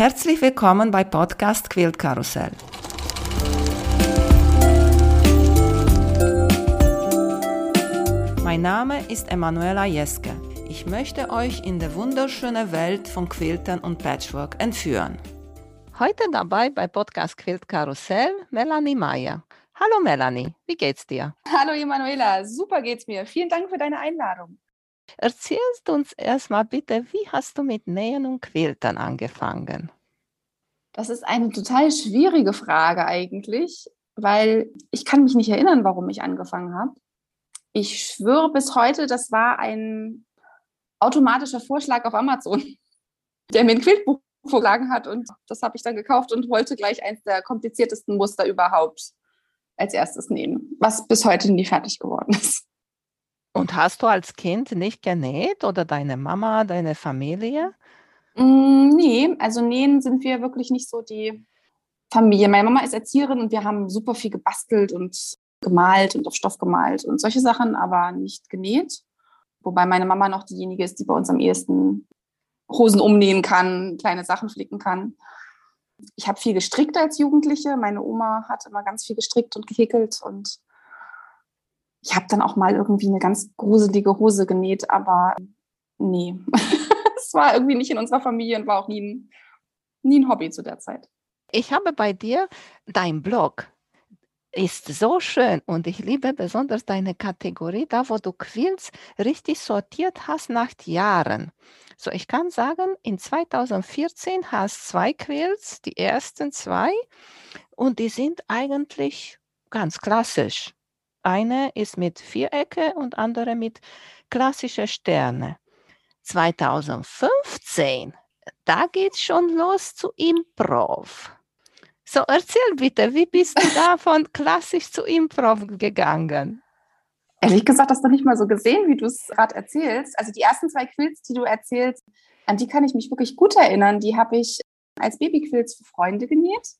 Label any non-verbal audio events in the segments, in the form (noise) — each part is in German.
Herzlich willkommen bei Podcast Quilt Karussell. Mein Name ist Emanuela Jeske. Ich möchte euch in die wunderschöne Welt von Quiltern und Patchwork entführen. Heute dabei bei Podcast Quilt Karussell Melanie Meyer. Hallo Melanie, wie geht's dir? Hallo Emanuela, super geht's mir. Vielen Dank für deine Einladung. Erzählst uns erstmal bitte, wie hast du mit Nähen und Quiltern angefangen? Das ist eine total schwierige Frage eigentlich, weil ich kann mich nicht erinnern, warum ich angefangen habe. Ich schwöre bis heute, das war ein automatischer Vorschlag auf Amazon, (laughs) der mir ein Quiltbuch vorgeschlagen hat und das habe ich dann gekauft und wollte gleich eins der kompliziertesten Muster überhaupt als erstes nähen, was bis heute nie fertig geworden ist. Und hast du als Kind nicht genäht oder deine Mama, deine Familie? Mm, nee, also nähen sind wir wirklich nicht so die Familie. Meine Mama ist Erzieherin und wir haben super viel gebastelt und gemalt und auf Stoff gemalt und solche Sachen, aber nicht genäht. Wobei meine Mama noch diejenige ist, die bei uns am ehesten Hosen umnähen kann, kleine Sachen flicken kann. Ich habe viel gestrickt als Jugendliche. Meine Oma hat immer ganz viel gestrickt und gehäkelt und ich habe dann auch mal irgendwie eine ganz gruselige Hose genäht, aber nee, (laughs) es war irgendwie nicht in unserer Familie und war auch nie ein, nie ein Hobby zu der Zeit. Ich habe bei dir dein Blog ist so schön und ich liebe besonders deine Kategorie, da wo du Quills richtig sortiert hast nach Jahren. So, ich kann sagen, in 2014 hast zwei Quills, die ersten zwei, und die sind eigentlich ganz klassisch. Eine ist mit Vierecke und andere mit klassische Sterne. 2015, da geht es schon los zu Improv. So, erzähl bitte, wie bist du (laughs) da von klassisch zu Improv gegangen? Ehrlich gesagt, das noch nicht mal so gesehen, wie du es gerade erzählst. Also die ersten zwei Quills, die du erzählst, an die kann ich mich wirklich gut erinnern. Die habe ich als Babyquills für Freunde genäht.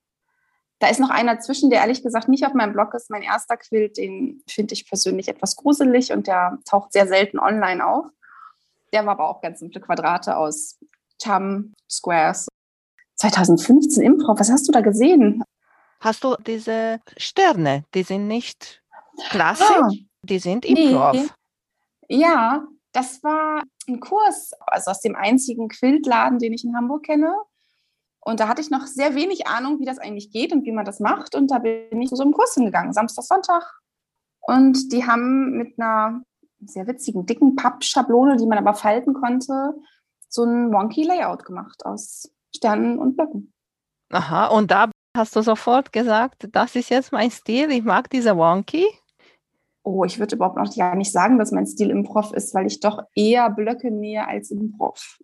Da ist noch einer zwischen, der ehrlich gesagt nicht auf meinem Blog ist. Mein erster Quilt, den finde ich persönlich etwas gruselig und der taucht sehr selten online auf. Der war aber auch ganz simple Quadrate aus Chum, Squares. 2015 Improv, was hast du da gesehen? Hast du diese Sterne, die sind nicht klassisch, ah, die sind Improv. Nee. Ja, das war ein Kurs, also aus dem einzigen Quiltladen, den ich in Hamburg kenne. Und da hatte ich noch sehr wenig Ahnung, wie das eigentlich geht und wie man das macht. Und da bin ich zu so einem Kurs hingegangen, Samstag, Sonntag. Und die haben mit einer sehr witzigen, dicken Pappschablone, die man aber falten konnte, so ein wonky Layout gemacht aus Sternen und Blöcken. Aha, und da hast du sofort gesagt, das ist jetzt mein Stil, ich mag diese wonky. Oh, ich würde überhaupt noch gar nicht sagen, dass mein Stil Improv ist, weil ich doch eher Blöcke nähe als Improv.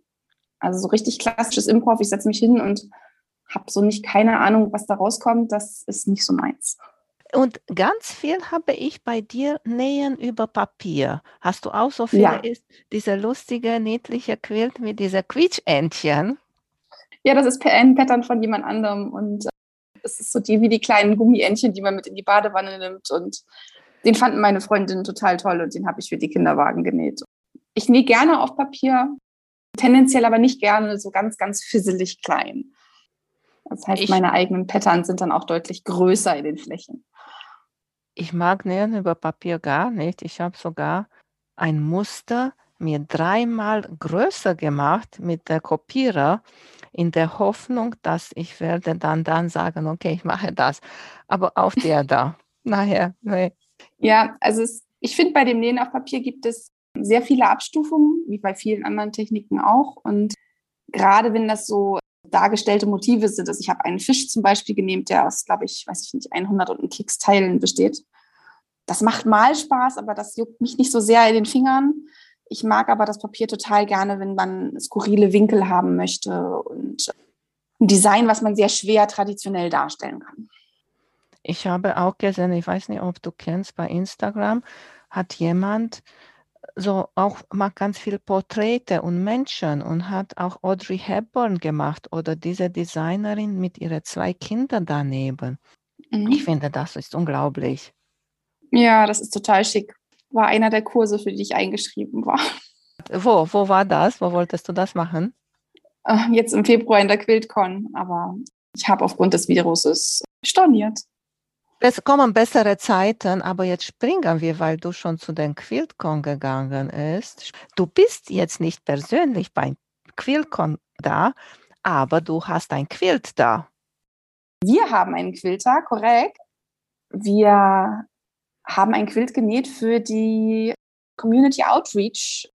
Also so richtig klassisches Improv, ich setze mich hin und habe so nicht keine Ahnung, was da rauskommt, das ist nicht so meins. Und ganz viel habe ich bei dir nähen über Papier. Hast du auch so viele, ja. ist diese lustige, niedliche Quilt mit dieser Quietschentchen? Ja, das ist ein Pattern von jemand anderem und äh, es ist so die wie die kleinen Gummientchen, die man mit in die Badewanne nimmt und den fanden meine Freundinnen total toll und den habe ich für die Kinderwagen genäht. Ich nähe gerne auf Papier, tendenziell aber nicht gerne so ganz, ganz fisselig klein. Das heißt, ich, meine eigenen Patterns sind dann auch deutlich größer in den Flächen. Ich mag Nähen über Papier gar nicht. Ich habe sogar ein Muster mir dreimal größer gemacht mit der Kopierer in der Hoffnung, dass ich werde dann dann sagen, okay, ich mache das. Aber auf der (laughs) da. Nachher, nee. Ja, also es, ich finde, bei dem Nähen auf Papier gibt es sehr viele Abstufungen, wie bei vielen anderen Techniken auch. Und gerade wenn das so dargestellte Motive sind, also ich habe einen Fisch zum Beispiel genehmt, der aus, glaube ich, weiß ich nicht, 100 und ein Keks Teilen besteht. Das macht mal Spaß, aber das juckt mich nicht so sehr in den Fingern. Ich mag aber das Papier total gerne, wenn man skurrile Winkel haben möchte und ein Design, was man sehr schwer traditionell darstellen kann. Ich habe auch gesehen, ich weiß nicht, ob du kennst, bei Instagram hat jemand so auch macht ganz viel Porträte und Menschen und hat auch Audrey Hepburn gemacht oder diese Designerin mit ihren zwei Kindern daneben. Mhm. Ich finde, das ist unglaublich. Ja, das ist total schick. War einer der Kurse, für die ich eingeschrieben war. Wo, wo war das? Wo wolltest du das machen? äh, jetzt im Februar in der QuiltCon, aber ich habe aufgrund des Viruses storniert. Es kommen bessere Zeiten, aber jetzt springen wir, weil du schon zu den QuiltCon gegangen bist. Du bist jetzt nicht persönlich beim QuiltCon da, aber du hast ein Quilt da. Wir haben einen Quilter, korrekt. Wir haben ein Quilt genäht für die Community Outreach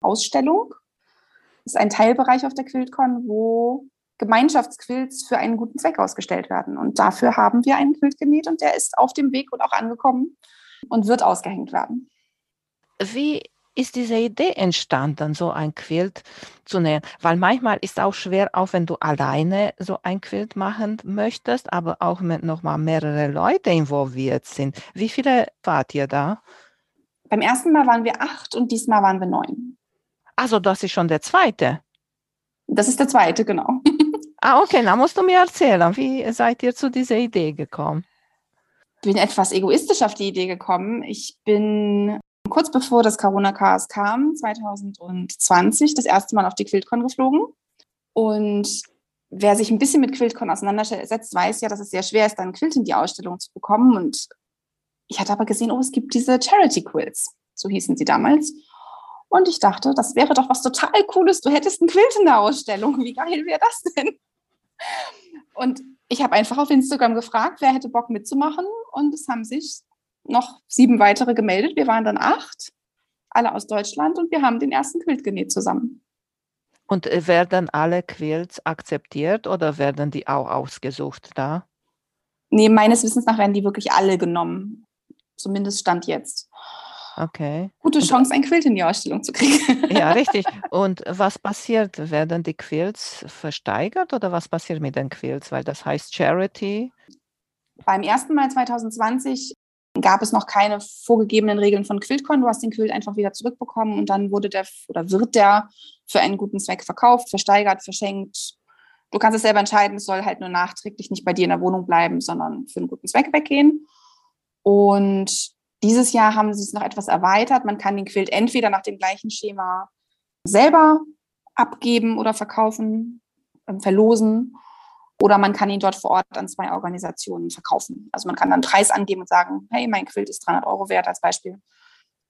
Ausstellung. Das ist ein Teilbereich auf der QuiltCon, wo Gemeinschaftsquilts für einen guten Zweck ausgestellt werden. Und dafür haben wir einen Quilt genäht und der ist auf dem Weg und auch angekommen und wird ausgehängt werden. Wie ist diese Idee entstanden, so ein Quilt zu nähen? Weil manchmal ist es auch schwer, auch wenn du alleine so ein Quilt machen möchtest, aber auch wenn nochmal mehrere Leute involviert sind. Wie viele wart ihr da? Beim ersten Mal waren wir acht und diesmal waren wir neun. Also das ist schon der zweite. Das ist der zweite, genau. Ah, okay, dann musst du mir erzählen, wie seid ihr zu dieser Idee gekommen? Ich bin etwas egoistisch auf die Idee gekommen. Ich bin kurz bevor das Corona-Chaos kam, 2020, das erste Mal auf die QuiltCon geflogen. Und wer sich ein bisschen mit QuiltCon auseinandersetzt, weiß ja, dass es sehr schwer ist, dann Quilt in die Ausstellung zu bekommen. Und ich hatte aber gesehen, oh, es gibt diese Charity Quilts, so hießen sie damals. Und ich dachte, das wäre doch was total Cooles. Du hättest ein Quilt in der Ausstellung. Wie geil wäre das denn? Und ich habe einfach auf Instagram gefragt, wer hätte Bock mitzumachen. Und es haben sich noch sieben weitere gemeldet. Wir waren dann acht, alle aus Deutschland. Und wir haben den ersten Quilt genäht zusammen. Und äh, werden alle Quilts akzeptiert oder werden die auch ausgesucht da? Nee, meines Wissens nach werden die wirklich alle genommen. Zumindest Stand jetzt. Okay. Gute Chance, ein Quilt in die Ausstellung zu kriegen. (laughs) Ja, richtig. (laughs) Und was passiert? Werden die Quilts versteigert oder was passiert mit den Quilts? Weil das heißt Charity. Beim ersten Mal 2020 gab es noch keine vorgegebenen Regeln von QuiltCon. Du hast den Quilt einfach wieder zurückbekommen und dann wurde der oder wird der für einen guten Zweck verkauft, versteigert, verschenkt. Du kannst es selber entscheiden, es soll halt nur nachträglich nicht bei dir in der Wohnung bleiben, sondern für einen guten Zweck weggehen. Und dieses Jahr haben sie es noch etwas erweitert. Man kann den Quilt entweder nach dem gleichen Schema selber abgeben oder verkaufen, ähm, verlosen. Oder man kann ihn dort vor Ort an zwei Organisationen verkaufen. Also man kann dann Preis angeben und sagen, hey, mein Quilt ist 300 Euro wert als Beispiel.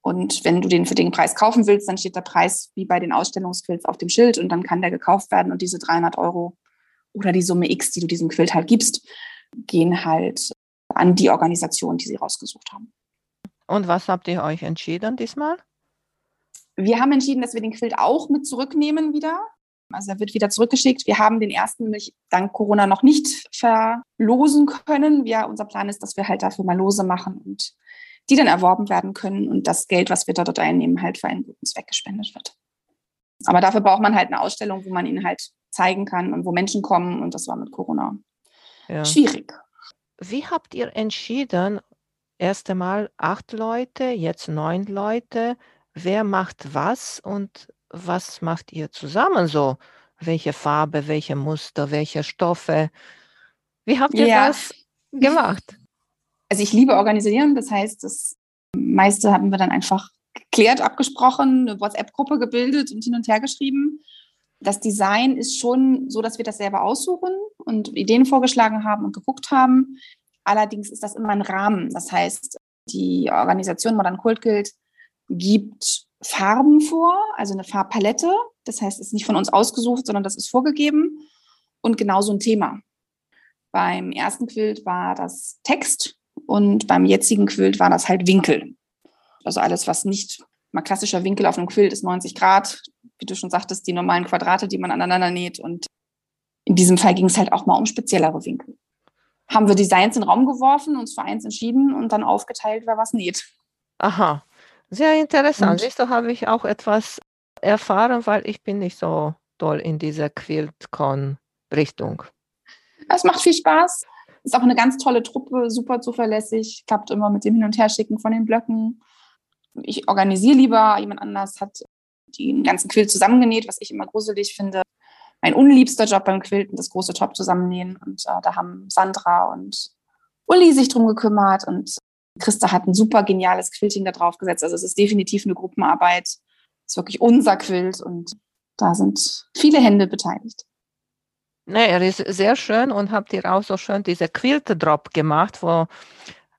Und wenn du den für den Preis kaufen willst, dann steht der Preis wie bei den Ausstellungsquilts auf dem Schild und dann kann der gekauft werden und diese 300 Euro oder die Summe X, die du diesem Quilt halt gibst, gehen halt an die Organisation, die sie rausgesucht haben. Und was habt ihr euch entschieden diesmal? Wir haben entschieden, dass wir den Quilt auch mit zurücknehmen wieder. Also er wird wieder zurückgeschickt. Wir haben den ersten nämlich dank Corona noch nicht verlosen können. Wir, unser Plan ist, dass wir halt dafür mal Lose machen und die dann erworben werden können und das Geld, was wir dort einnehmen, halt für einen guten Zweck gespendet wird. Aber dafür braucht man halt eine Ausstellung, wo man ihn halt zeigen kann und wo Menschen kommen. Und das war mit Corona ja. schwierig. Wie habt ihr entschieden, erste Mal acht Leute, jetzt neun Leute. Wer macht was und was macht ihr zusammen so? Welche Farbe, welche Muster, welche Stoffe? Wie habt ihr ja. das gemacht? (laughs) Also ich liebe Organisieren, das heißt, das meiste haben wir dann einfach geklärt, abgesprochen, eine WhatsApp-Gruppe gebildet und hin und her geschrieben. Das Design ist schon so, dass wir das selber aussuchen und Ideen vorgeschlagen haben und geguckt haben. Allerdings ist das immer ein Rahmen. Das heißt, die Organisation Modern Kult Guild gibt Farben vor, also eine Farbpalette. Das heißt, es ist nicht von uns ausgesucht, sondern das ist vorgegeben und genauso ein Thema. Beim ersten Quilt war das Text und beim jetzigen Quilt war das halt Winkel. Also alles, was nicht mal klassischer Winkel auf einem Quilt ist 90 Grad, wie du schon sagtest, die normalen Quadrate, die man aneinander näht. Und in diesem Fall ging es halt auch mal um speziellere Winkel haben wir Designs in den Raum geworfen, uns für eins entschieden und dann aufgeteilt, wer was näht. Aha, sehr interessant. Siehst du, habe ich auch etwas erfahren, weil ich bin nicht so doll in dieser Quiltcon-Richtung. Es macht viel Spaß. Ist auch eine ganz tolle Truppe, super zuverlässig, klappt immer mit dem Hin- und Herschicken von den Blöcken. Ich organisiere lieber, jemand anders hat den ganzen Quilt zusammengenäht, was ich immer gruselig finde mein unliebster Job beim Quilten, das große Top zusammennähen. Und äh, da haben Sandra und Uli sich drum gekümmert und Christa hat ein super geniales Quilting da drauf gesetzt. Also es ist definitiv eine Gruppenarbeit. Es ist wirklich unser Quilt und da sind viele Hände beteiligt. Ne, er ist sehr schön und habt ihr auch so schön diese Quilt-Drop gemacht, wo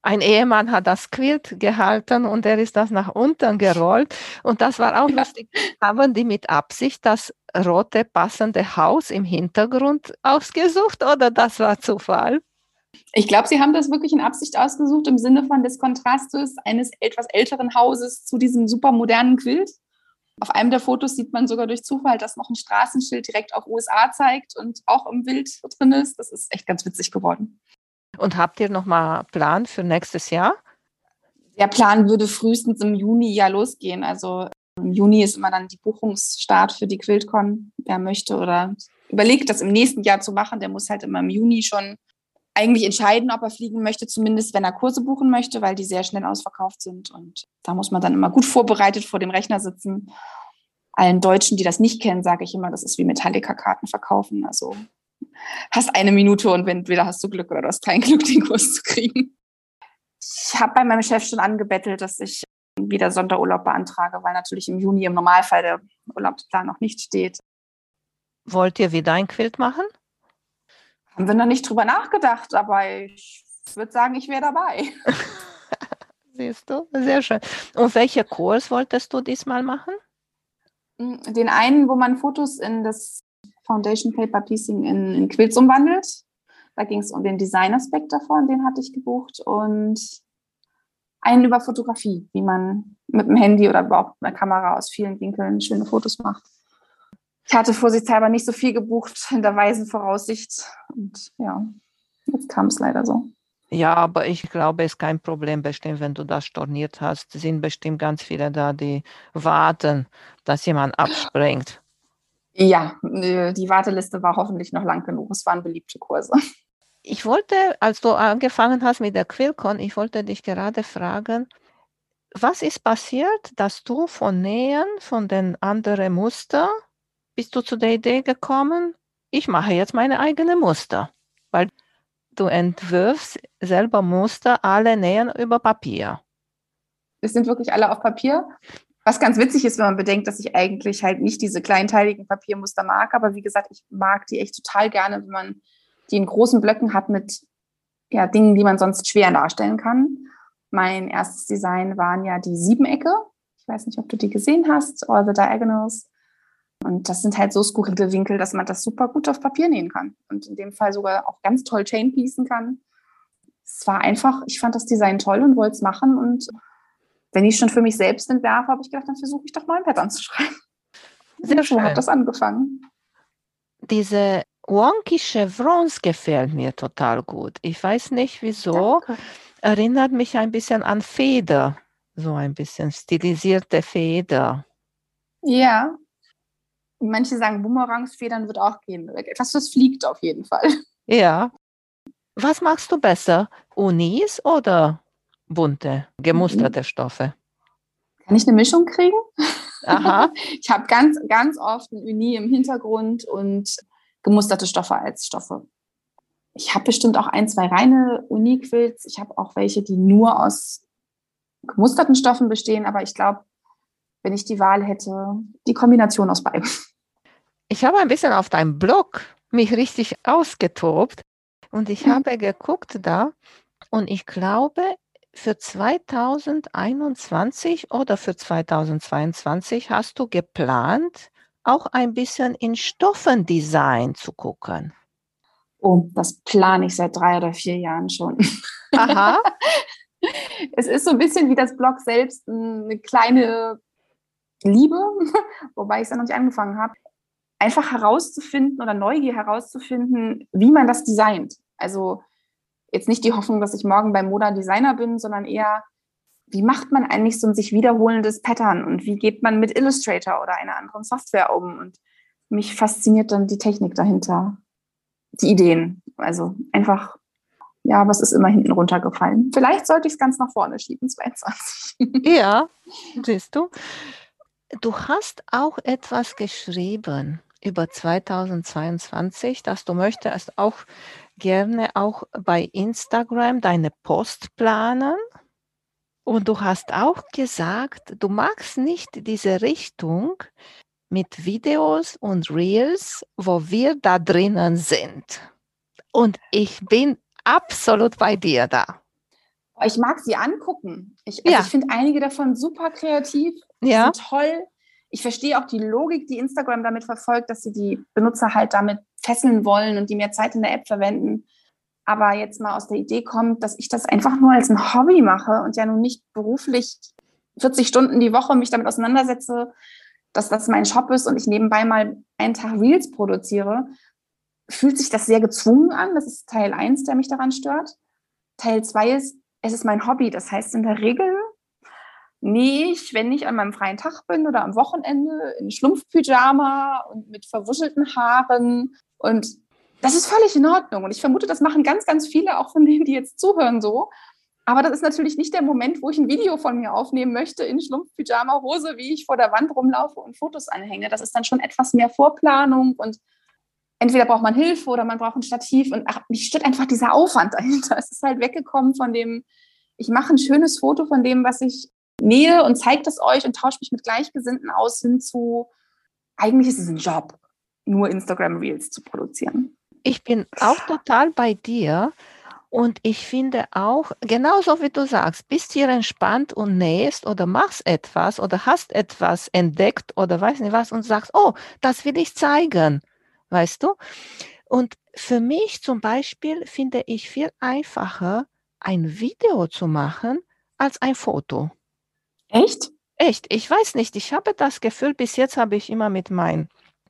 ein Ehemann hat das Quilt gehalten und er ist das nach unten gerollt. Und das war auch lustig. Haben die mit Absicht das rote passende Haus im Hintergrund ausgesucht oder das war Zufall? Ich glaube, sie haben das wirklich in Absicht ausgesucht im Sinne von des Kontrastes eines etwas älteren Hauses zu diesem super modernen Quilt. Auf einem der Fotos sieht man sogar durch Zufall, dass noch ein Straßenschild direkt auf USA zeigt und auch im Bild drin ist. Das ist echt ganz witzig geworden. Und habt ihr noch mal Plan für nächstes Jahr? Der Plan würde frühestens im Juni ja losgehen. Also im Juni ist immer dann die Buchungsstart für die QuiltCon. Wer möchte oder überlegt, das im nächsten Jahr zu machen, der muss halt immer im Juni schon eigentlich entscheiden, ob er fliegen möchte, zumindest wenn er Kurse buchen möchte, weil die sehr schnell ausverkauft sind. Und da muss man dann immer gut vorbereitet vor dem Rechner sitzen. Allen Deutschen, die das nicht kennen, sage ich immer, das ist wie Metallica-Karten verkaufen. Also hast eine Minute und entweder hast du Glück oder du hast kein Glück, den Kurs zu kriegen. Ich habe bei meinem Chef schon angebettelt, dass ich wieder Sonderurlaub beantrage, weil natürlich im Juni im Normalfall der Urlaubsplan noch nicht steht. Wollt ihr wieder ein Quilt machen? Haben wir noch nicht drüber nachgedacht, aber ich würde sagen, ich wäre dabei. (laughs) Siehst du, sehr schön. Und welcher Kurs wolltest du diesmal machen? Hm, den einen, wo man Fotos in das Foundation Paper Piecing in, in Quilts umwandelt. Da ging es um den Designaspekt davon, den hatte ich gebucht. Und einen über Fotografie, wie man mit dem Handy oder überhaupt mit der Kamera aus vielen Winkeln schöne Fotos macht. Ich hatte vorsichtshalber nicht so viel gebucht in der weisen Voraussicht. Und ja, jetzt kam es leider so. Ja, aber ich glaube, es ist kein Problem bestimmt, wenn du das storniert hast. Es sind bestimmt ganz viele da, die warten, dass jemand abspringt. Ja, die Warteliste war hoffentlich noch lang genug. Es waren beliebte Kurse. (laughs) Ich wollte, als du angefangen hast mit der Quillcon, ich wollte dich gerade fragen, was ist passiert, dass du von Nähen, von den anderen Muster bist du zu der Idee gekommen, ich mache jetzt meine eigene Muster, weil du entwirfst selber Muster, alle nähen über Papier. Es sind wirklich alle auf Papier. Was ganz witzig ist, wenn man bedenkt, dass ich eigentlich halt nicht diese kleinteiligen Papiermuster mag, aber wie gesagt, ich mag die echt total gerne, wenn man die in großen Blöcken hat mit ja, Dingen, die man sonst schwer darstellen kann. Mein erstes Design waren ja die Siebenecke. Ich weiß nicht, ob du die gesehen hast, All the Diagonals. Und das sind halt so skurrile Winkel, dass man das super gut auf Papier nähen kann. Und in dem Fall sogar auch ganz toll Chain piecen kann. Es war einfach, ich fand das Design toll und wollte es machen. Und wenn ich schon für mich selbst entwerfe, habe ich gedacht, dann versuche ich doch mal ein Pattern zu schreiben. Sehr schön. Hat das angefangen. Diese wonky Chevrons gefällt mir total gut. Ich weiß nicht wieso. Danke. Erinnert mich ein bisschen an Feder. So ein bisschen stilisierte Feder. Ja, Manche sagen Boomerangs-Federn wird auch gehen. Etwas, was fliegt auf jeden Fall. Ja. Was magst du besser? Unis oder bunte, gemusterte mhm. Stoffe? Kann ich eine Mischung kriegen? Aha. (laughs) ich habe ganz, ganz oft ein Uni im Hintergrund und gemusterte Stoffe als Stoffe. Ich habe bestimmt auch ein, zwei reine Uni-Quilts. Ich habe auch welche, die nur aus gemusterten Stoffen bestehen, aber ich glaube, wenn ich die Wahl hätte, die Kombination aus beiden. Ich habe ein bisschen auf deinem Blog mich richtig ausgetobt und ich mhm. habe geguckt da und ich glaube, für 2021 oder für 2022 hast du geplant, auch ein bisschen in Stoffendesign zu gucken. Oh, das plane ich seit drei oder vier Jahren schon. Aha. (laughs) es ist so ein bisschen wie das Blog selbst eine kleine Liebe, (laughs) wobei ich es ja noch nicht angefangen habe einfach herauszufinden oder Neugier herauszufinden, wie man das designt. Also jetzt nicht die Hoffnung, dass ich morgen beim Moda Designer bin, sondern eher, wie macht man eigentlich so ein sich wiederholendes Pattern und wie geht man mit Illustrator oder einer anderen Software um? Und mich fasziniert dann die Technik dahinter, die Ideen. Also einfach, ja, was ist immer hinten runtergefallen? Vielleicht sollte ich es ganz nach vorne schieben, 22. Ja, (laughs) siehst du. Du hast auch etwas geschrieben über 2022, dass du möchtest auch gerne auch bei Instagram deine Post planen. Und du hast auch gesagt, du magst nicht diese Richtung mit Videos und Reels, wo wir da drinnen sind. Und ich bin absolut bei dir da. Ich mag sie angucken. Ich, also ja. ich finde einige davon super kreativ, ja. toll. Ich verstehe auch die Logik, die Instagram damit verfolgt, dass sie die Benutzer halt damit fesseln wollen und die mehr Zeit in der App verwenden. Aber jetzt mal aus der Idee kommt, dass ich das einfach nur als ein Hobby mache und ja nun nicht beruflich 40 Stunden die Woche mich damit auseinandersetze, dass das mein Shop ist und ich nebenbei mal einen Tag Reels produziere, fühlt sich das sehr gezwungen an. Das ist Teil 1, der mich daran stört. Teil 2 ist, es ist mein Hobby. Das heißt in der Regel ich, wenn ich an meinem freien Tag bin oder am Wochenende in Schlumpfpyjama und mit verwuschelten Haaren. Und das ist völlig in Ordnung. Und ich vermute, das machen ganz, ganz viele, auch von denen, die jetzt zuhören, so. Aber das ist natürlich nicht der Moment, wo ich ein Video von mir aufnehmen möchte in Schlumpfpyjama-Hose, wie ich vor der Wand rumlaufe und Fotos anhänge. Das ist dann schon etwas mehr Vorplanung und entweder braucht man Hilfe oder man braucht ein Stativ und ach, mich stört einfach dieser Aufwand dahinter. (laughs) Es ist halt weggekommen von dem, ich mache ein schönes Foto von dem, was ich nähe und zeige das euch und tausche mich mit Gleichgesinnten aus hin zu, eigentlich ist es ein Job, nur Instagram Reels zu produzieren. Ich bin auch total bei dir. Und ich finde auch, genauso wie du sagst, bist hier entspannt und nähst oder machst etwas oder hast etwas entdeckt oder weiß nicht was und sagst, oh, das will ich zeigen, weißt du? Und für mich zum Beispiel finde ich viel einfacher, ein Video zu machen als ein Foto. Echt? Echt. Ich weiß nicht. Ich habe das Gefühl, bis jetzt habe ich immer mit meinem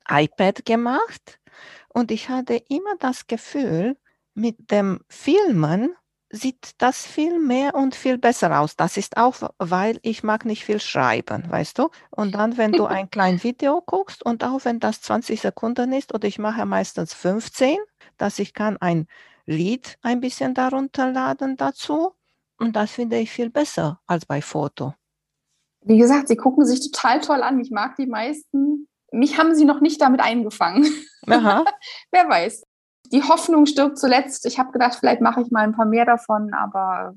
iPad gemacht und ich hatte immer das Gefühl, mit dem Filmen sieht das viel mehr und viel besser aus. Das ist auch, weil ich mag nicht viel schreiben, weißt du? Und dann, wenn du ein (laughs) kleines Video guckst und auch wenn das 20 Sekunden ist oder ich mache meistens 15, dass ich kann ein Lied ein bisschen darunter laden dazu und das finde ich viel besser als bei Foto. Wie gesagt, sie gucken sich total toll an. Ich mag die meisten. Mich haben sie noch nicht damit eingefangen. (laughs) Wer weiß die Hoffnung stirbt zuletzt. Ich habe gedacht, vielleicht mache ich mal ein paar mehr davon, aber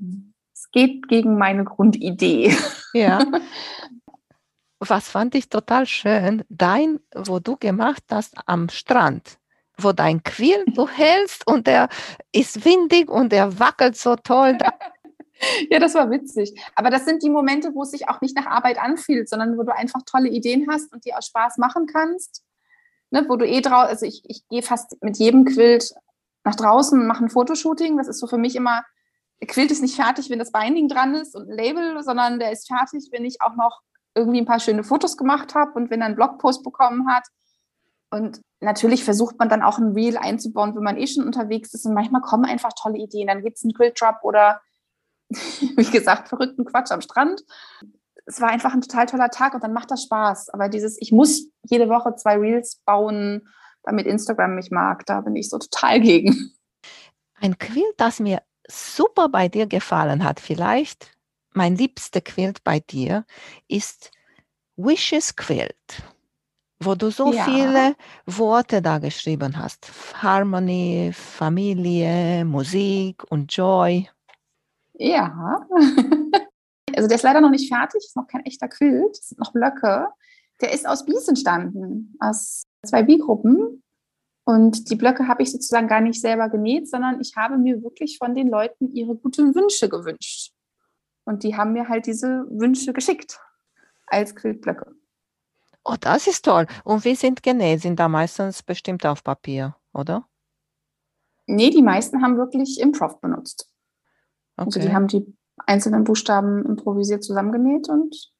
es geht gegen meine Grundidee. Ja. (laughs) Was fand ich total schön, dein, wo du gemacht hast am Strand, wo dein Quill du hältst und der ist windig und der wackelt so toll. (laughs) (laughs) ja, das war witzig. Aber das sind die Momente, wo es sich auch nicht nach Arbeit anfühlt, sondern wo du einfach tolle Ideen hast und die auch Spaß machen kannst ne, wo du eh draus, also ich, ich gehe fast mit jedem Quilt nach draußen und mache ein Fotoshooting. Das ist so für mich immer, der Quilt ist nicht fertig, wenn das Binding dran ist und ein Label, sondern der ist fertig, wenn ich auch noch irgendwie ein paar schöne Fotos gemacht habe und wenn er einen Blogpost bekommen hat. Und natürlich versucht man dann auch ein Reel einzubauen, wenn man eh schon unterwegs ist. Und manchmal kommen einfach tolle Ideen. Dann gibt es einen Quilt-Drop oder, (laughs) wie gesagt, verrückten Quatsch am Strand es war einfach ein total toller Tag und dann macht das Spaß. Aber dieses, ich muss jede Woche zwei Reels bauen, damit Instagram mich mag, da bin ich so total gegen. Ein Quilt, das mir super bei dir gefallen hat, vielleicht mein liebster Quilt bei dir, ist Wishes Quilt, wo du so ja. viele Worte da geschrieben hast. Harmony, Familie, Musik und Joy. Ja. (laughs) Also der ist leider noch nicht fertig, ist noch kein echter Quilt, es sind noch Blöcke. Der ist aus Bies entstanden, aus zwei B-Gruppen. Und die Blöcke habe ich sozusagen gar nicht selber genäht, sondern ich habe mir wirklich von den Leuten ihre guten Wünsche gewünscht. Und die haben mir halt diese Wünsche geschickt als Quiltblöcke. Oh, das ist toll. Und wie sind genäht? Sind da meistens bestimmt auf Papier, oder? Nee, die meisten haben wirklich Improv benutzt. Okay. Also die haben die einzelnen Buchstaben improvisiert zusammengenäht und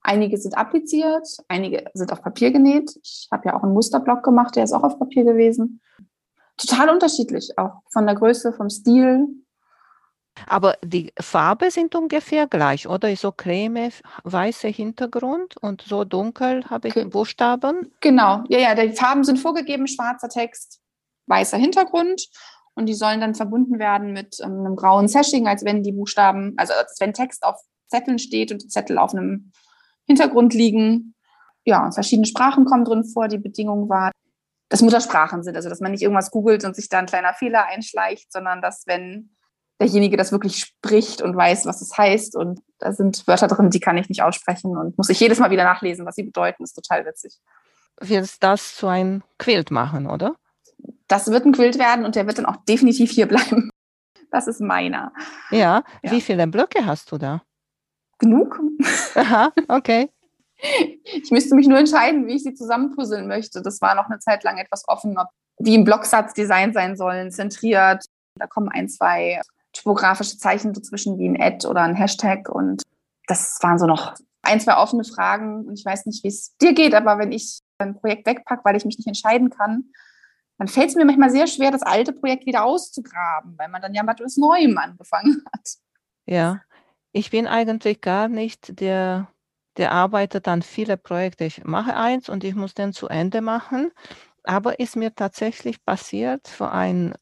einige sind appliziert, einige sind auf Papier genäht. Ich habe ja auch einen Musterblock gemacht, der ist auch auf Papier gewesen. Total unterschiedlich, auch von der Größe, vom Stil. Aber die Farbe sind ungefähr gleich, oder? So creme, weißer Hintergrund und so dunkel habe ich okay. Buchstaben. Genau, ja, ja, die Farben sind vorgegeben, schwarzer Text, weißer Hintergrund und die sollen dann verbunden werden mit ähm, einem grauen Sashing, als wenn die Buchstaben, also als wenn Text auf Zetteln steht und die Zettel auf einem Hintergrund liegen. Ja, verschiedene Sprachen kommen drin vor. Die Bedingung war, dass Muttersprachen sind, also dass man nicht irgendwas googelt und sich da ein kleiner Fehler einschleicht, sondern dass wenn derjenige das wirklich spricht und weiß, was es heißt und da sind Wörter drin, die kann ich nicht aussprechen und muss ich jedes Mal wieder nachlesen, was sie bedeuten, ist total witzig. willst das zu einem Quilt machen, oder? Das wird ein Quilt werden und der wird dann auch definitiv hier bleiben. (laughs) Das ist meiner. Ja, ja. wie viele Blöcke hast du da? Genug. Aha, okay. (laughs) Ich müsste mich nur entscheiden, wie ich sie zusammenpuzzeln möchte. Das war noch eine Zeit lang etwas offen, ob wie im Blocksatz Design sein sollen, zentriert. Da kommen ein, zwei typografische Zeichen dazwischen, wie ein Ad oder ein Hashtag. Und das waren so noch ein, zwei offene Fragen. Und ich weiß nicht, wie es dir geht, aber wenn ich ein Projekt wegpacke, weil ich mich nicht entscheiden kann, dann fällt es mir manchmal sehr schwer, das alte Projekt wieder auszugraben, weil man dann ja mit etwas Neuem angefangen (laughs) hat. Ja, ich bin eigentlich gar nicht der, der arbeitet an viele Projekte. Ich mache eins und ich muss den zu Ende machen. Aber ist mir tatsächlich passiert für ein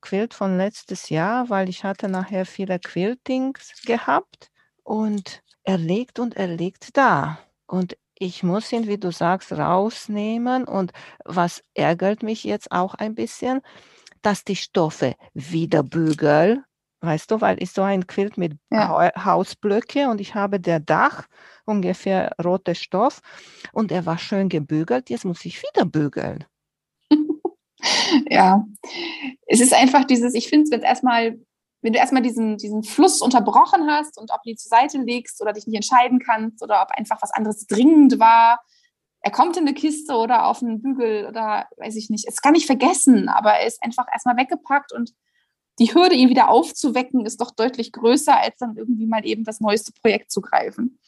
Quilt von letztes Jahr, weil ich hatte nachher viele Quiltings gehabt und er liegt und er liegt da. Und ich muss ihn, wie du sagst, rausnehmen. Und was ärgert mich jetzt auch ein bisschen, dass die Stoffe wieder bügeln. Weißt du, weil ich so ein Quilt mit ja. Hausblöcke und ich habe der Dach ungefähr roter Stoff und er war schön gebügelt. Jetzt muss ich wieder bügeln. (laughs) ja, es ist einfach dieses, ich finde es, wenn erstmal, wenn du erstmal diesen, diesen Fluss unterbrochen hast und ob du die zur Seite legst oder dich nicht entscheiden kannst oder ob einfach was anderes dringend war, er kommt in eine Kiste oder auf einen Bügel oder weiß ich nicht. Es kann ich vergessen, aber er ist einfach erstmal weggepackt und die Hürde, ihn wieder aufzuwecken, ist doch deutlich größer, als dann irgendwie mal eben das neueste Projekt zu greifen.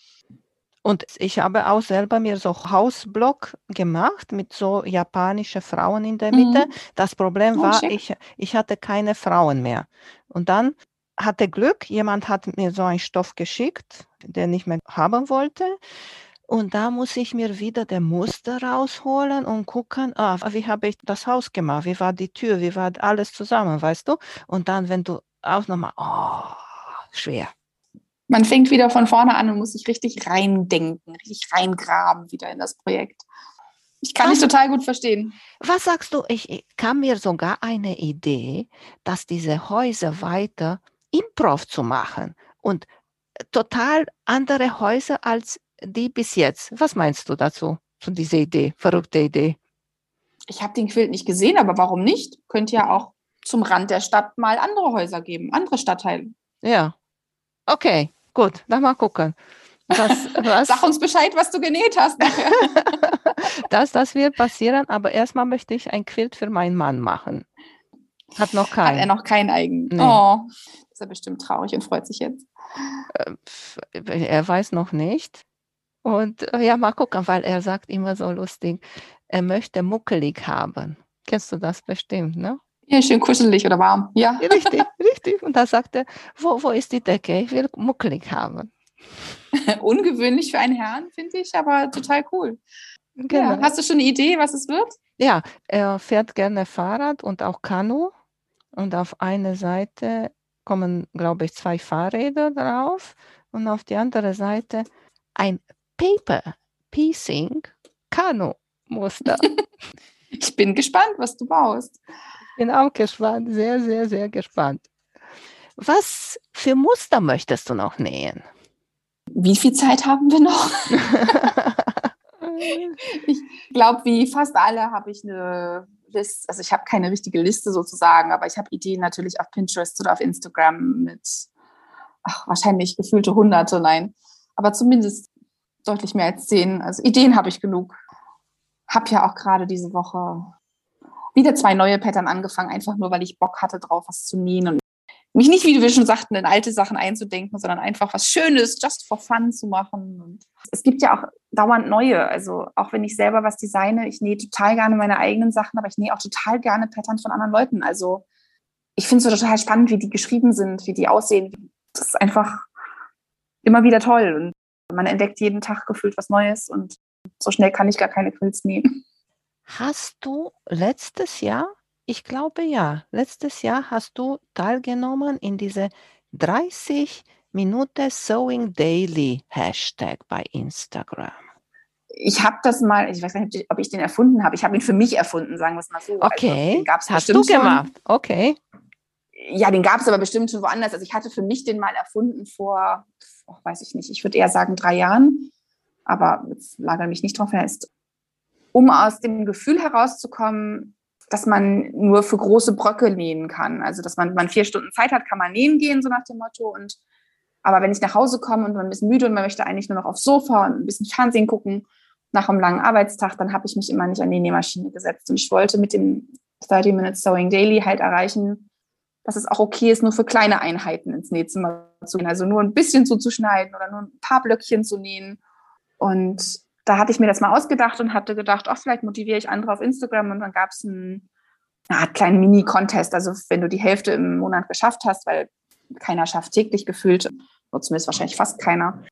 Und ich habe auch selber mir so Hausblock gemacht mit so japanischen Frauen in der Mitte. Mhm. Das Problem oh, war, ich, ich hatte keine Frauen mehr. Und dann hatte Glück, jemand hat mir so einen Stoff geschickt, den ich mehr haben wollte. Und da muss ich mir wieder der Muster rausholen und gucken, ah, wie habe ich das Haus gemacht, wie war die Tür, wie war alles zusammen, weißt du? Und dann, wenn du auch nochmal, oh, schwer man fängt wieder von vorne an und muss sich richtig reindenken, richtig reingraben wieder in das Projekt. Ich kann dich total gut verstehen. Was sagst du? Ich kam mir sogar eine Idee, dass diese Häuser weiter Improv zu machen und total andere Häuser als die bis jetzt. Was meinst du dazu, zu dieser Idee, verrückte Idee? Ich habe den Quilt nicht gesehen, aber warum nicht? Könnte ja auch zum Rand der Stadt mal andere Häuser geben, andere Stadtteile. Ja. Okay, Gut, dann mal gucken. Was, (laughs) was? Sag uns Bescheid, was du genäht hast. (laughs) das, das wird passieren, aber erstmal möchte ich ein Quilt für meinen Mann machen. Hat noch keinen. Hat er noch keinen eigenen? Nee. Oh, ist er bestimmt traurig und freut sich jetzt. Äh, er weiß noch nicht. Und äh, ja, mal gucken, weil er sagt immer so lustig, er möchte muckelig haben. Kennst du das bestimmt, ne? Ja, schön kuschelig oder warm. Ja. Richtig, (laughs) richtig. Und da sagt er, wo, wo ist die Decke? Ich will muckelig haben. (laughs) Ungewöhnlich für einen Herrn, finde ich, aber total cool. Genau. Ja. Hast du schon eine Idee, was es wird? Ja, er fährt gerne Fahrrad und auch Kanu. Und auf eine Seite kommen, glaube ich, zwei Fahrräder drauf und auf die andere Seite ein Paper Piecing Kanu Muster. (laughs) ich bin gespannt, was du baust bin auch gespannt, sehr, sehr, sehr gespannt. Was für Muster möchtest du noch nähen? Wie viel Zeit haben wir noch? (laughs) ich glaube, wie fast alle habe ich eine Liste, also ich habe keine richtige Liste sozusagen, aber ich habe Ideen natürlich auf Pinterest oder auf Instagram mit ach, wahrscheinlich gefühlte Hunderte, nein, aber zumindest deutlich mehr als zehn. Also Ideen habe ich genug. Habe ja auch gerade diese Woche wieder zwei neue Pattern angefangen, einfach nur, weil ich Bock hatte, drauf was zu nähen und mich nicht, wie wir schon sagten, in alte Sachen einzudenken, sondern einfach was Schönes, just for fun zu machen. Und es gibt ja auch dauernd neue. Also auch wenn ich selber was designe, ich nähe total gerne meine eigenen Sachen, aber ich nähe auch total gerne Pattern von anderen Leuten. Also ich finde es total spannend, wie die geschrieben sind, wie die aussehen. Das ist einfach immer wieder toll. Und man entdeckt jeden Tag gefühlt was Neues und so schnell kann ich gar keine Quills nähen. Hast du letztes Jahr, ich glaube ja, letztes Jahr hast du teilgenommen in diese 30 Minuten Sewing Daily Hashtag bei Instagram. Ich habe das mal, ich weiß nicht, ob ich den erfunden habe. Ich habe ihn für mich erfunden, sagen wir es mal so. Okay, also, hast du gemacht. Schon. Okay. Ja, den gab es aber bestimmt schon woanders. Also ich hatte für mich den mal erfunden vor, oh, weiß ich nicht, ich würde eher sagen drei Jahren. Aber jetzt lagere mich nicht drauf fest um aus dem Gefühl herauszukommen, dass man nur für große Bröcke nähen kann. Also dass man, wenn man vier Stunden Zeit hat, kann man nähen gehen, so nach dem Motto. Und aber wenn ich nach Hause komme und man ein bisschen müde und man möchte eigentlich nur noch aufs Sofa und ein bisschen Fernsehen gucken nach einem langen Arbeitstag, dann habe ich mich immer nicht an die Nähmaschine gesetzt. Und ich wollte mit dem 30 Minutes Sewing Daily halt erreichen, dass es auch okay ist, nur für kleine Einheiten ins Nähzimmer zu gehen. Also nur ein bisschen zuzuschneiden oder nur ein paar Blöckchen zu nähen. Und da hatte ich mir das mal ausgedacht und hatte gedacht, ach, vielleicht motiviere ich andere auf Instagram. Und dann gab es einen, eine Art kleinen Mini-Contest. Also wenn du die Hälfte im Monat geschafft hast, weil keiner schafft täglich gefühlt, oder zumindest wahrscheinlich fast keiner,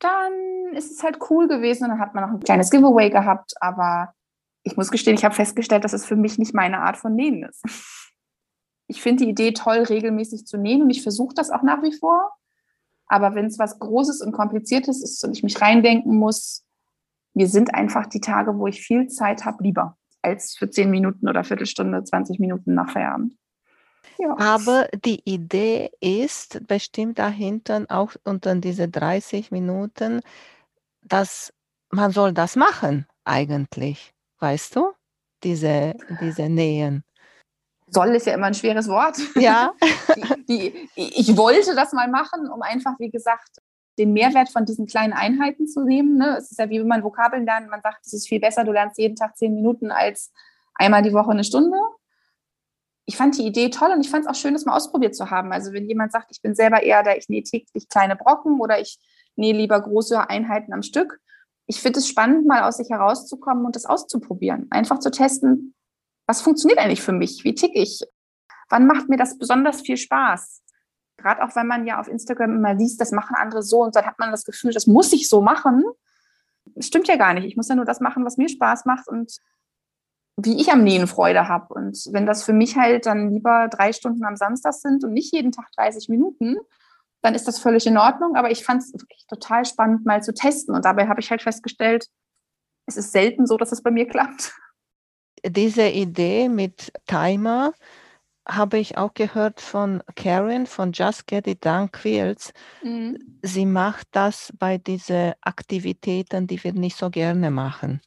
dann ist es halt cool gewesen. Und dann hat man noch ein kleines Giveaway gehabt. Aber ich muss gestehen, ich habe festgestellt, dass es für mich nicht meine Art von Nähen ist. (laughs) Ich finde die Idee toll, regelmäßig zu nähen und ich versuche das auch nach wie vor. Aber wenn es was Großes und Kompliziertes ist und ich mich reindenken muss, mir sind einfach die Tage, wo ich viel Zeit habe, lieber als für zehn Minuten oder Viertelstunde, 20 Minuten nach Feierabend. Ja. Aber die Idee ist bestimmt dahinter, auch unter diese 30 Minuten, dass man soll das machen eigentlich, weißt du? Diese, diese Nähen. Soll ist ja immer ein schweres Wort. Ja. (laughs) die, die, ich wollte das mal machen, um einfach, wie gesagt, den Mehrwert von diesen kleinen Einheiten zu nehmen. Ne? Es ist ja wie wenn man Vokabeln lernt, man sagt, es ist viel besser, du lernst jeden Tag zehn Minuten als einmal die Woche eine Stunde. Ich fand die Idee toll und ich fand es auch schön, das mal ausprobiert zu haben. Also wenn jemand sagt, ich bin selber eher der, ich nähe täglich kleine Brocken oder ich nähe lieber große Einheiten am Stück. Ich finde es spannend, mal aus sich herauszukommen und das auszuprobieren. Einfach zu testen, was funktioniert eigentlich für mich? Wie tick ich? Wann macht mir das besonders viel Spaß? Gerade auch, wenn man ja auf Instagram immer liest, das machen andere so und dann hat man das Gefühl, das muss ich so machen. Das stimmt ja gar nicht. Ich muss ja nur das machen, was mir Spaß macht und wie ich am Nähen Freude habe. Und wenn das für mich halt dann lieber drei Stunden am Samstag sind und nicht jeden Tag 30 Minuten, dann ist das völlig in Ordnung. Aber ich fand es wirklich total spannend, mal zu testen. Und dabei habe ich halt festgestellt, es ist selten so, dass es bei mir klappt. Diese Idee mit Timer habe ich auch gehört von Karen von Just Get It Done Quilts. Mhm. Sie macht das bei diesen Aktivitäten, die wir nicht so gerne machen.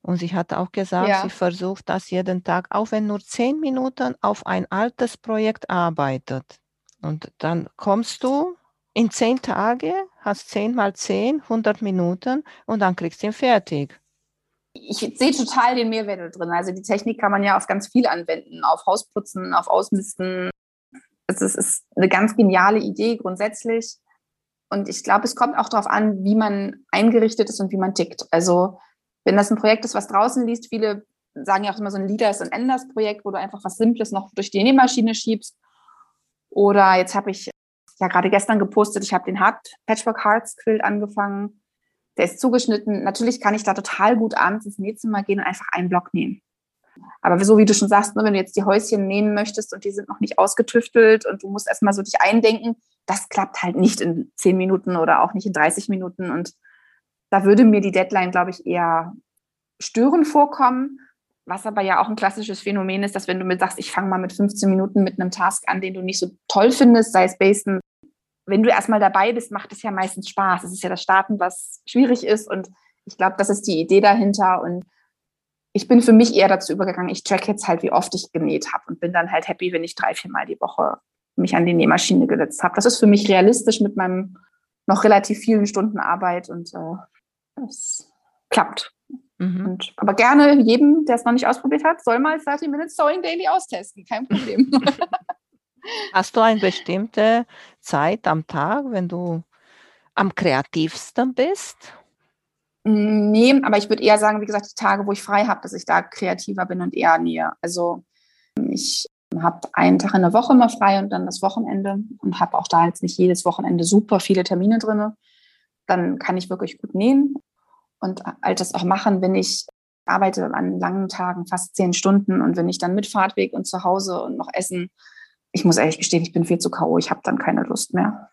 Und sie hat auch gesagt, ja. sie versucht das jeden Tag, auch wenn nur zehn Minuten auf ein altes Projekt arbeitet. Und dann kommst du in zehn Tage, hast zehn mal zehn, 100 Minuten und dann kriegst du ihn fertig ich sehe total den Mehrwert drin. Also die Technik kann man ja auf ganz viel anwenden, auf Hausputzen, auf Ausmisten. Es ist, ist eine ganz geniale Idee grundsätzlich. Und ich glaube, es kommt auch darauf an, wie man eingerichtet ist und wie man tickt. Also wenn das ein Projekt ist, was draußen liest, viele sagen ja auch immer so ein Leaders and Enders Projekt, wo du einfach was Simples noch durch die Nähmaschine schiebst. Oder jetzt habe ich ja gerade gestern gepostet, ich habe den Hard Patchwork Hearts Quilt angefangen der ist zugeschnitten. Natürlich kann ich da total gut abends ins Nähzimmer gehen und einfach einen Block nähen. Aber so wie du schon sagst, ne, wenn du jetzt die Häuschen nähen möchtest und die sind noch nicht ausgetüftelt und du musst erstmal so dich eindenken, das klappt halt nicht in zehn Minuten oder auch nicht in 30 Minuten. Und da würde mir die Deadline, glaube ich, eher störend vorkommen. Was aber ja auch ein klassisches Phänomen ist, dass wenn du mit sagst, ich fange mal mit 15 Minuten mit einem Task an, den du nicht so toll findest, sei es Basen, wenn du erstmal dabei bist, macht es ja meistens Spaß. Es ist ja das Starten, was schwierig ist. Und ich glaube, das ist die Idee dahinter. Und ich bin für mich eher dazu übergegangen, ich track jetzt halt, wie oft ich genäht habe und bin dann halt happy, wenn ich drei, vier Mal die Woche mich an die Nähmaschine gesetzt habe. Das ist für mich realistisch mit meinem noch relativ vielen Stunden Arbeit und äh, es klappt. Mhm. Und, aber gerne jedem, der es noch nicht ausprobiert hat, soll mal 30 Minutes Sewing Daily austesten. Kein Problem. (laughs) Hast du eine bestimmte Zeit am Tag, wenn du am kreativsten bist? Nee, aber ich würde eher sagen, wie gesagt, die Tage, wo ich frei habe, dass ich da kreativer bin und eher näher. Also ich habe einen Tag in der Woche immer frei und dann das Wochenende und habe auch da jetzt nicht jedes Wochenende super viele Termine drin. Dann kann ich wirklich gut nähen und all das auch machen, wenn ich arbeite an langen Tagen fast zehn Stunden und wenn ich dann mit Fahrtweg und zu Hause und noch Essen ich muss ehrlich gestehen, ich bin viel zu K.O., ich habe dann keine Lust mehr.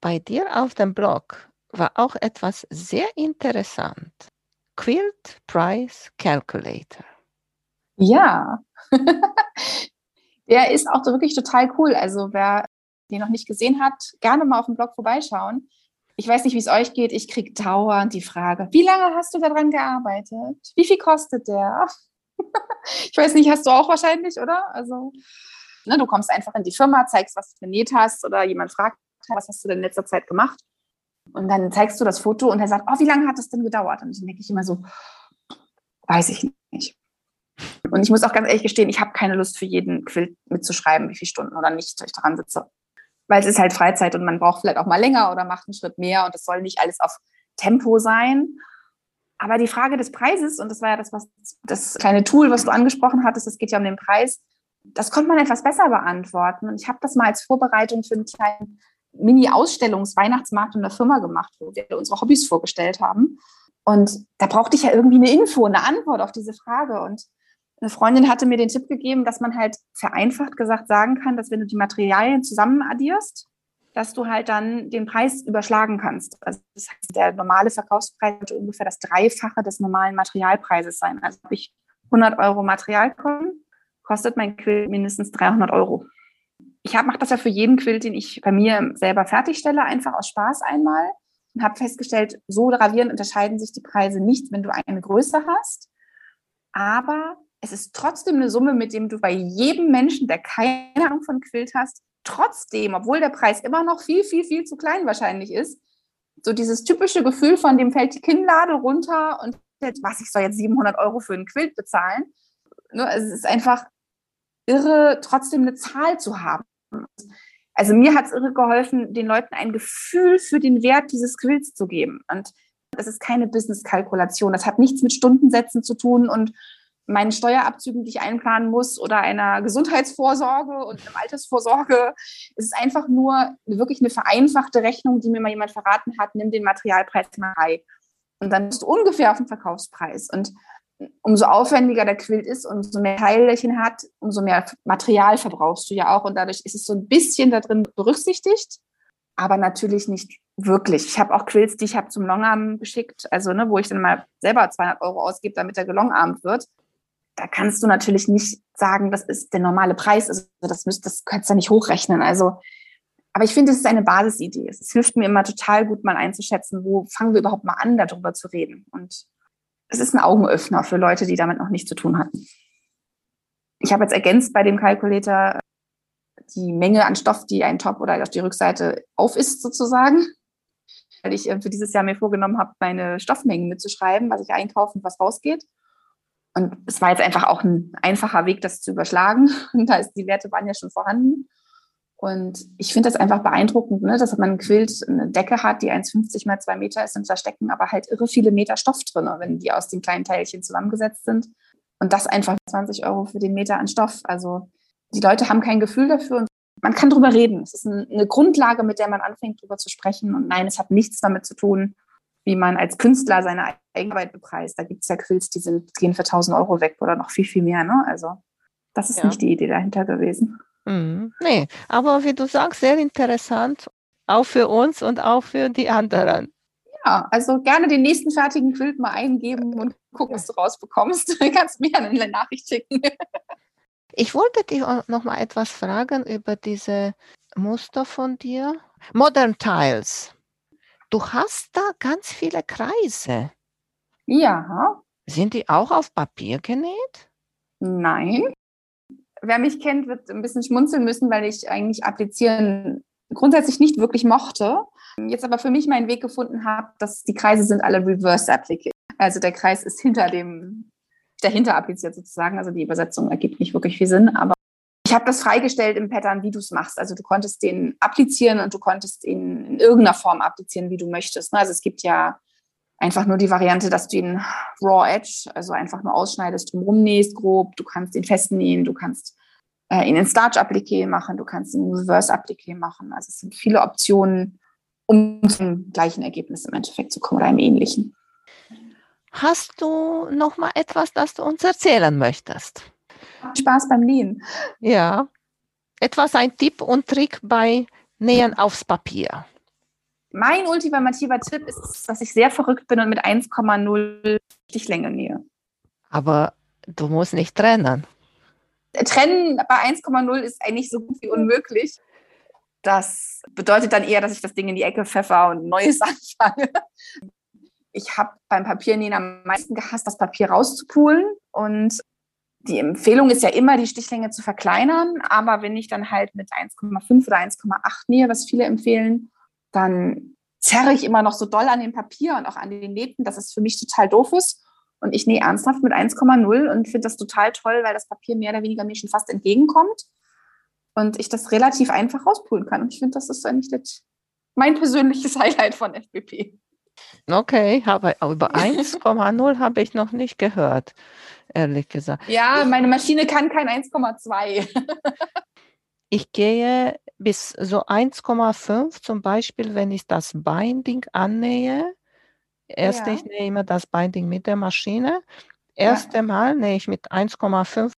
Bei dir auf dem Blog war auch etwas sehr interessant. Quilt Price Calculator. Ja, (laughs) der ist auch wirklich total cool. Also wer den noch nicht gesehen hat, gerne mal auf dem Blog vorbeischauen. ich weiß nicht, wie es euch geht, ich kriege dauernd die Frage, wie lange hast du daran gearbeitet? Wie viel kostet der? (laughs) ich weiß nicht, hast du auch wahrscheinlich, oder? Also, ne, du kommst einfach in die Firma, zeigst, was du genäht hast oder jemand fragt, was hast du denn in letzter Zeit gemacht? Und dann zeigst du das Foto und er sagt, oh, wie lange hat das denn gedauert? Und dann denke ich immer so, weiß ich nicht. Und ich muss auch ganz ehrlich gestehen, ich habe keine Lust für jeden Quilt mitzuschreiben, wie viele Stunden oder nicht ich daran sitze. Weil es ist halt Freizeit und man braucht vielleicht auch mal länger oder macht einen Schritt mehr und es soll nicht alles auf Tempo sein. Aber die Frage des Preises, und das war ja das, was das kleine Tool, was du angesprochen hattest, es geht ja um den Preis, das konnte man etwas besser beantworten. Und ich habe das mal als Vorbereitung für einen kleinen Mini-Ausstellungs-Weihnachtsmarkt in der Firma gemacht, wo wir unsere Hobbys vorgestellt haben. Und da brauchte ich ja irgendwie eine Info, eine Antwort auf diese Frage. Und eine Freundin hatte mir den Tipp gegeben, dass man halt vereinfacht gesagt sagen kann, dass wenn du die Materialien zusammen addierst, dass du halt dann den Preis überschlagen kannst. Also das heißt, der normale Verkaufspreis sollte ungefähr das Dreifache des normalen Materialpreises sein. Also habe ich 100 Euro Material bekommen, kostet mein Quilt mindestens 300 Euro. Ich mache das ja für jeden Quilt, den ich bei mir selber fertigstelle, einfach aus Spaß einmal und habe festgestellt, so gravierend unterscheiden sich die Preise nicht, wenn du eine Größe hast. Aber es ist trotzdem eine Summe, mit dem du bei jedem Menschen, der keine Ahnung von Quilt hast, trotzdem, obwohl der Preis immer noch viel, viel, viel zu klein wahrscheinlich ist, so dieses typische Gefühl von dem fällt die Kinnlade runter und was, ich soll jetzt 700 Euro für einen Quilt bezahlen. Ne, es ist einfach irre, trotzdem eine Zahl zu haben. Also mir hat es irre geholfen, den Leuten ein Gefühl für den Wert dieses Quilts zu geben. Und das ist keine Business-Kalkulation. Das hat nichts mit Stundensätzen zu tun und meinen Steuerabzügen, die ich einplanen muss, oder einer Gesundheitsvorsorge und einer Altersvorsorge. Es ist einfach nur wirklich eine vereinfachte Rechnung, die mir mal jemand verraten hat, nimm den Materialpreis mal bei. Und dann bist du ungefähr auf dem Verkaufspreis. Und umso aufwendiger der Quilt ist, umso mehr Teilchen hat, umso mehr Material verbrauchst du ja auch. Und dadurch ist es so ein bisschen da drin berücksichtigt, aber natürlich nicht wirklich. Ich habe auch Quilts, die ich habe zum Longarm geschickt, also ne, wo ich dann mal selber 200 Euro ausgebe, damit der gelongarmt wird da kannst du natürlich nicht sagen, das ist der normale Preis. Also das, müsst, das kannst du ja nicht hochrechnen. Also, aber ich finde, es ist eine Basisidee. Es hilft mir immer total gut, mal einzuschätzen, wo fangen wir überhaupt mal an, darüber zu reden. Und es ist ein Augenöffner für Leute, die damit noch nichts zu tun hatten. Ich habe jetzt ergänzt bei dem Kalkulator die Menge an Stoff, die ein Top oder auf die Rückseite auf ist, sozusagen. Weil ich äh, für dieses Jahr mir vorgenommen habe, meine Stoffmengen mitzuschreiben, was ich einkaufe und was rausgeht. Und es war jetzt einfach auch ein einfacher Weg, das zu überschlagen. (laughs) Und da ist, die Werte waren ja schon vorhanden. Und ich finde das einfach beeindruckend, ne, dass man ein Quilt, eine Decke hat, die 1,50 mal 2 Meter ist und da stecken aber halt irre viele Meter Stoff drin, wenn die aus den kleinen Teilchen zusammengesetzt sind. Und das einfach 20 Euro für den Meter an Stoff. Also die Leute haben kein Gefühl dafür und man kann drüber reden. Es ist eine Grundlage, mit der man anfängt, drüber zu sprechen. Und nein, es hat nichts damit zu tun, wie man als Künstler seine Arbeit bepreist. Da gibt es ja Quills, die sind, gehen für 1000 Euro weg oder noch viel, viel mehr. Ne? Also das ist ja. nicht die Idee dahinter gewesen. Mhm. Nee, aber wie du sagst, sehr interessant, auch für uns und auch für die anderen. Ja, also gerne den nächsten fertigen Quilt mal eingeben und gucken, was du rausbekommst. (laughs) Du kannst mir eine Nachricht schicken. Ich wollte dich noch mal etwas fragen über diese Muster von dir. Modern Tiles. Du hast da ganz viele Kreise. Ja. Sind die auch auf Papier genäht? Nein. Wer mich kennt, wird ein bisschen schmunzeln müssen, weil ich eigentlich applizieren grundsätzlich nicht wirklich mochte. Jetzt aber für mich meinen Weg gefunden habe, dass die Kreise sind alle reverse applicated. Also der Kreis ist hinter dem, dahinter appliziert sozusagen. Also die Übersetzung ergibt nicht wirklich viel Sinn, aber ich habe das freigestellt im Pattern, wie du es machst. Also du konntest den applizieren und du konntest ihn in irgendeiner Form applizieren, wie du möchtest. Also es gibt ja einfach nur die Variante, dass du ihn raw edge, also einfach nur ausschneidest, drumherum nähst grob. Du kannst ihn festnähen, du kannst äh, ihn in Starch appliqué machen, du kannst ihn reverse appliqué machen. Also es sind viele Optionen, um zum gleichen Ergebnis im Endeffekt zu kommen oder einem ähnlichen. Hast du noch mal etwas, das du uns erzählen möchtest? Spaß beim Nähen. Ja. Etwas ein Tipp und Trick bei Nähen aufs Papier. Mein ultimativer Tipp ist, dass ich sehr verrückt bin und mit 1,0 Stichlänge nähe. Aber du musst nicht trennen. Trennen bei 1,0 ist eigentlich so gut wie unmöglich. Das bedeutet dann eher, dass ich das Ding in die Ecke pfeffer und Neues (laughs) anfange. Ich habe beim Papiernähen am meisten gehasst, das Papier rauszupulen. Und die Empfehlung ist ja immer, die Stichlänge zu verkleinern. Aber wenn ich dann halt mit 1,5 oder 1,8 nähe, was viele empfehlen, dann zerre ich immer noch so doll an dem Papier und auch an den Nähten, dass es für mich total doof ist. Und ich nähe ernsthaft mit 1,0 und finde das total toll, weil das Papier mehr oder weniger mir schon fast entgegenkommt und ich das relativ einfach rauspulen kann. Und ich finde, das ist eigentlich das, mein persönliches (laughs) Highlight von FBP. Okay, aber über (laughs) 1,0 habe ich noch nicht gehört, ehrlich gesagt. Ja, meine Maschine kann kein 1,2. (laughs) ich gehe bis so 1,5 zum Beispiel, wenn ich das Binding annähe. Erst ja. ich nehme das Binding mit der Maschine. Erste ja. Mal nähe ich mit 1,5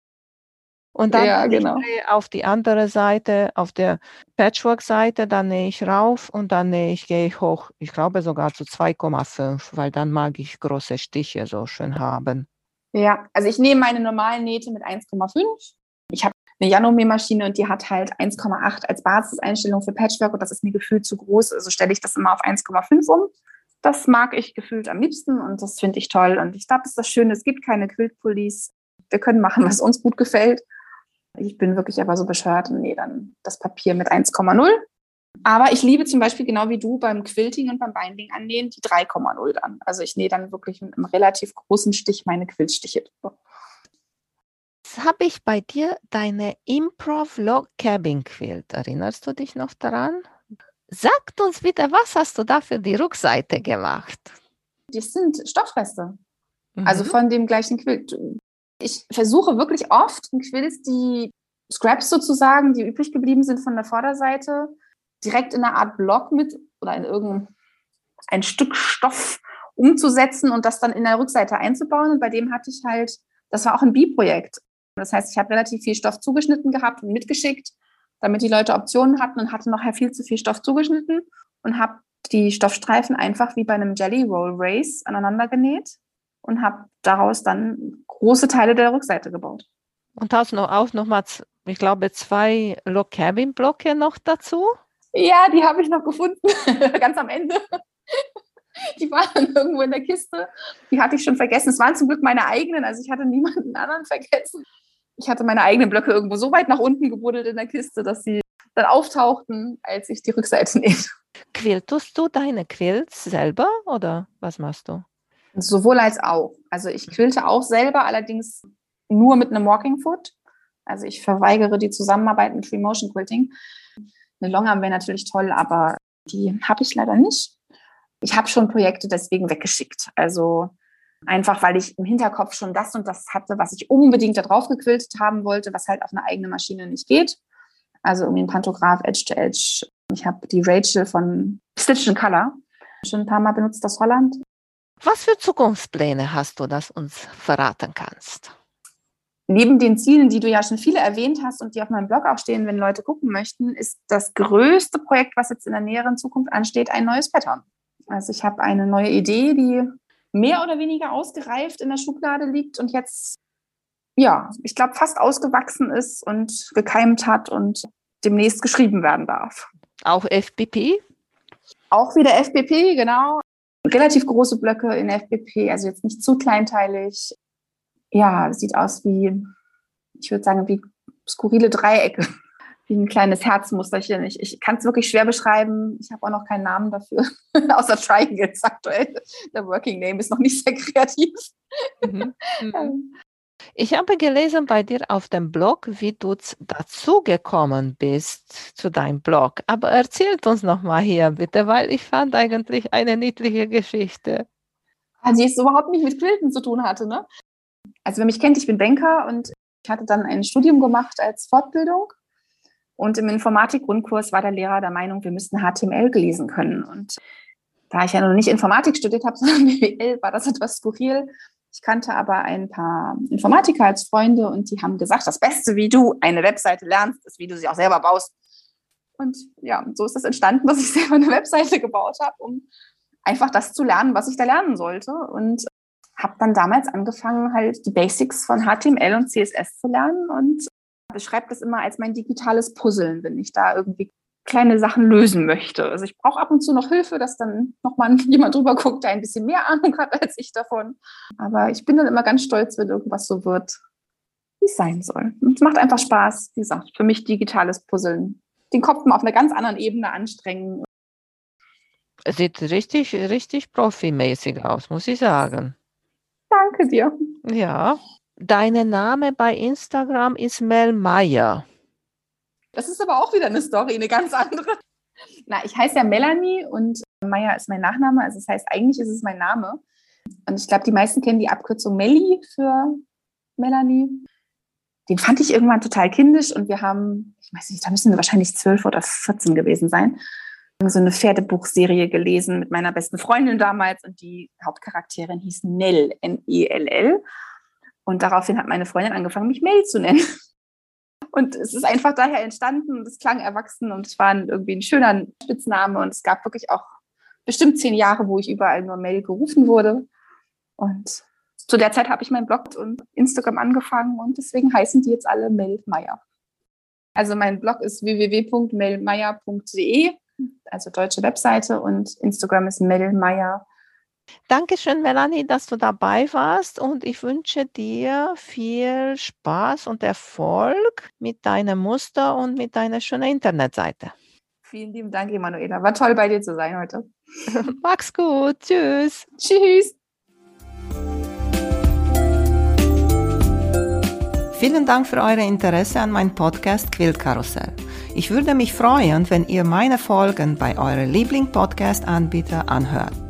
und dann ja, genau. auf die andere Seite, auf der Patchwork-Seite, dann nähe ich rauf und dann nähe ich, gehe ich hoch. Ich glaube sogar zu 2,5, weil dann mag ich große Stiche so schön haben. Ja, also ich nehme meine normalen Nähte mit 1,5. Eine Janome-Maschine und die hat halt 1,8 als Basiseinstellung für Patchwork und das ist mir gefühlt zu groß. Also stelle ich das immer auf 1,5 um. Das mag ich gefühlt am liebsten und das finde ich toll. Und ich glaube, das ist das Schöne, es gibt keine Quilt-Police. Wir können machen, was uns gut gefällt. Ich bin wirklich aber so bescheuert nähe dann das Papier mit 1,0. Aber ich liebe zum Beispiel genau wie du beim Quilting und beim Binding annähen die 3,0 dann. Also ich nähe dann wirklich mit einem relativ großen Stich meine Quiltstiche drüber. Jetzt habe ich bei dir deine Improv Log Cabin Quilt. Erinnerst du dich noch daran? Sagt uns bitte, was hast du da für die Rückseite gemacht? Das sind Stoffreste. Also mhm. Also von dem gleichen Quilt ich versuche wirklich oft in Quills die Scraps sozusagen, die übrig geblieben sind von der Vorderseite, direkt in einer Art Block mit oder in irgendein Stück Stoff umzusetzen und das dann in der Rückseite einzubauen. Und bei dem hatte ich halt, das war auch ein B-Projekt. Das heißt, ich habe relativ viel Stoff zugeschnitten gehabt und mitgeschickt, damit die Leute Optionen hatten und hatte noch viel zu viel Stoff zugeschnitten und habe die Stoffstreifen einfach wie bei einem Jelly Roll Race aneinander genäht und habe daraus dann große Teile der Rückseite gebaut. Und hast noch auch noch mal, ich glaube, zwei Log Cabin Blöcke noch dazu? Ja, die habe ich noch gefunden, (laughs) ganz am Ende. Die waren (laughs) irgendwo in der Kiste. Die hatte ich schon vergessen. Es waren zum Glück meine eigenen, also ich hatte niemanden anderen vergessen. Ich hatte meine eigenen Blöcke irgendwo so weit nach unten gebuddelt in der Kiste, dass sie dann auftauchten, als ich die Rückseite (laughs) nähte. Quiltest du deine Quilts selber oder was machst du? Sowohl als auch. Also ich quilte auch selber, allerdings nur mit einem Walking Foot. Also ich verweigere die Zusammenarbeit mit Free Motion Quilting. Eine Longarm wäre natürlich toll, aber die habe ich leider nicht. Ich habe schon Projekte deswegen weggeschickt. Also einfach, weil ich im Hinterkopf schon das und das hatte, was ich unbedingt da drauf gequiltet haben wollte, was halt auf eine eigene Maschine nicht geht. Also irgendwie ein Pantograph Edge to Edge. Ich habe die Rachel von Stitch in Color schon ein paar Mal benutzt aus Holland. Was für Zukunftspläne hast du, das uns verraten kannst? Neben den Zielen, die du ja schon viele erwähnt hast und die auf meinem Blog auch stehen, wenn Leute gucken möchten, ist das größte Projekt, was jetzt in der näheren Zukunft ansteht, ein neues Pattern. Also ich habe eine neue Idee, die mehr oder weniger ausgereift in der Schublade liegt und jetzt, ja, ich glaube, fast ausgewachsen ist und gekeimt hat und demnächst geschrieben werden darf. Auch FBP? Auch wieder FBP, genau relativ große Blöcke in FBP, also jetzt nicht zu kleinteilig. Ja, sieht aus wie, ich würde sagen, wie skurrile Dreiecke, wie ein kleines Herzmusterchen. Ich, ich kann es wirklich schwer beschreiben. Ich habe auch noch keinen Namen dafür, (laughs) außer Triangles aktuell. Der Working Name ist noch nicht sehr kreativ. Mhm. (laughs) Mhm. Ich habe gelesen bei dir auf dem Blog, wie du dazugekommen bist zu deinem Blog. Aber erzählt uns noch mal hier bitte, weil ich fand eigentlich eine niedliche Geschichte. Also die es überhaupt nicht mit Quilten zu tun hatte. Ne? Also wer mich kennt, ich bin Banker und ich hatte dann ein Studium gemacht als Fortbildung. Und im Informatik-Grundkurs war der Lehrer der Meinung, wir müssten HTML gelesen können. Und da ich ja noch nicht Informatik studiert habe, (laughs) sondern BWL, war das etwas skurril. Ich kannte aber ein paar Informatiker als Freunde und die haben gesagt, das Beste, wie du eine Webseite lernst, ist, wie du sie auch selber baust. Und ja, so ist das entstanden, (laughs) dass ich selber eine Webseite gebaut habe, um einfach das zu lernen, was ich da lernen sollte. Und habe dann damals angefangen, halt die Basics von HTML und CSS zu lernen und beschreibe das immer als mein digitales Puzzeln, wenn ich da irgendwie kleine Sachen lösen möchte. Also ich brauche ab und zu noch Hilfe, dass dann nochmal (laughs) jemand drüber guckt, der ein bisschen mehr Ahnung hat als ich davon. Aber ich bin dann immer ganz stolz, wenn irgendwas so wird, wie es sein soll. Und es macht einfach Spaß, wie gesagt, für mich digitales Puzzeln. Den Kopf mal auf einer ganz anderen Ebene anstrengen. Sieht richtig, richtig profimäßig aus, muss ich sagen. Danke dir. Ja. Dein Name bei Instagram ist Mel Meyer. Das ist aber auch wieder eine Story, eine ganz andere. Na, ich heiße ja Melanie und Meyer ist mein Nachname. Also das heißt, eigentlich ist es mein Name. Und ich glaube, die meisten kennen die Abkürzung Melli für Melanie. Den fand ich irgendwann total kindisch und wir haben, ich weiß nicht, da müssen wir wahrscheinlich zwölf oder 14 gewesen sein, so eine Pferdebuchserie gelesen mit meiner besten Freundin damals und die Hauptcharakterin hieß Nell, N-E-L-L. Und daraufhin hat meine Freundin angefangen, mich Mel zu nennen. (laughs) Und es ist einfach daher entstanden es klang erwachsen und es war irgendwie ein schöner Spitzname und es gab wirklich auch bestimmt zehn Jahre, wo ich überall nur Mel gerufen wurde. Und zu der Zeit habe ich meinen Blog und Instagram angefangen und deswegen heißen die jetzt alle Mel Meyer. Also mein Blog ist www.melmeyer.de, also deutsche Webseite und Instagram ist melmeyer Dankeschön, Melanie, dass du dabei warst und ich wünsche dir viel Spaß und Erfolg mit deinem Muster und mit deiner schönen Internetseite. Vielen lieben Dank, Emanuela. War toll, bei dir zu sein heute. (laughs) Mach's gut. Tschüss. Tschüss. Vielen Dank für euer Interesse an meinem Podcast Quiltkarussell. Ich würde mich freuen, wenn ihr meine Folgen bei eurem Liebling-Podcast-Anbieter anhört.